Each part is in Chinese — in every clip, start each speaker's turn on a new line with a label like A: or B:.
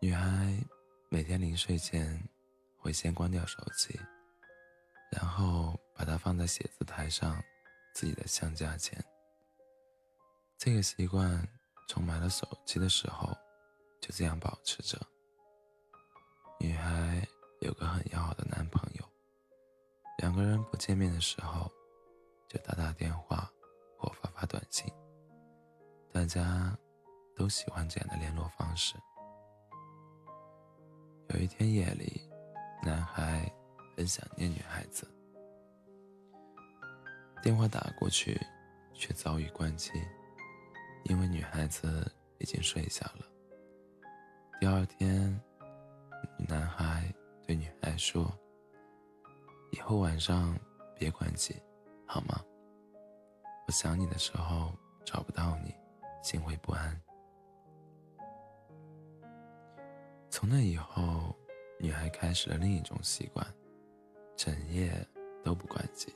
A: 女孩每天临睡前会先关掉手机，然后把它放在写字台上自己的相架前。这个习惯从买了手机的时候就这样保持着。女孩有个很要好的男朋友，两个人不见面的时候就打打电话或发发短信。大家都喜欢这样的联络方式。有一天夜里，男孩很想念女孩子，电话打过去，却遭遇关机，因为女孩子已经睡下了。第二天，男孩对女孩说：“以后晚上别关机，好吗？我想你的时候找不到你。”心会不安。从那以后，女孩开始了另一种习惯，整夜都不关机，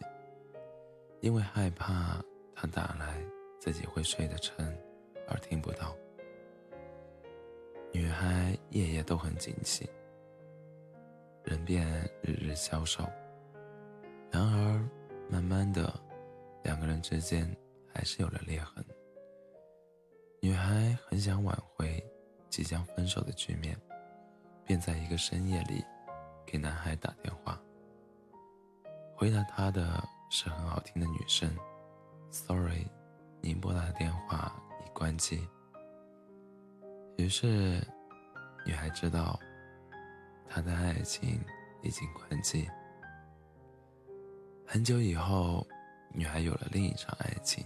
A: 因为害怕他打来自己会睡得沉而听不到。女孩夜夜都很警醒，人便日日消瘦。然而，慢慢的，两个人之间还是有了裂痕。女孩很想挽回即将分手的局面，便在一个深夜里给男孩打电话。回答他的是很好听的女声：“Sorry，您拨打的电话已关机。”于是，女孩知道她的爱情已经关机。很久以后，女孩有了另一场爱情，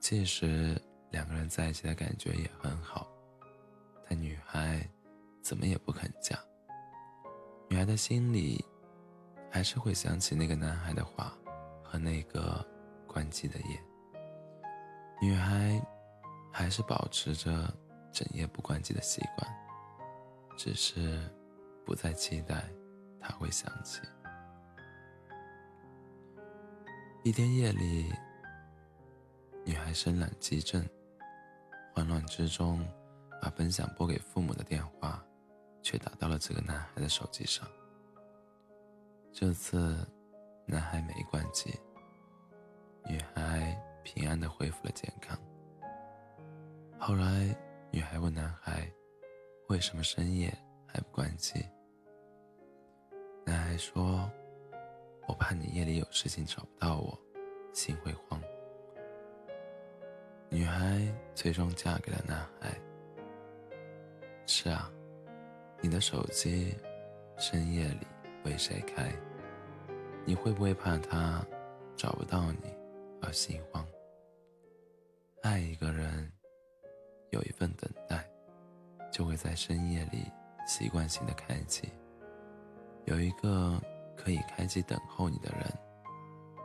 A: 届时。两个人在一起的感觉也很好，但女孩怎么也不肯嫁。女孩的心里还是会想起那个男孩的话和那个关机的夜。女孩还是保持着整夜不关机的习惯，只是不再期待他会想起。一天夜里，女孩身懒急症。慌乱之中，把本想拨给父母的电话，却打到了这个男孩的手机上。这次，男孩没关机，女孩平安的恢复了健康。后来，女孩问男孩：“为什么深夜还不关机？”男孩说：“我怕你夜里有事情找不到我，心会慌。”女孩最终嫁给了男孩。是啊，你的手机深夜里为谁开？你会不会怕他找不到你而心慌？爱一个人，有一份等待，就会在深夜里习惯性的开启。有一个可以开机等候你的人，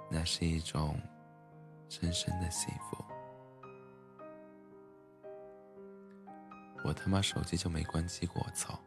A: 那是一种深深的幸福。我他妈手机就没关机过，操！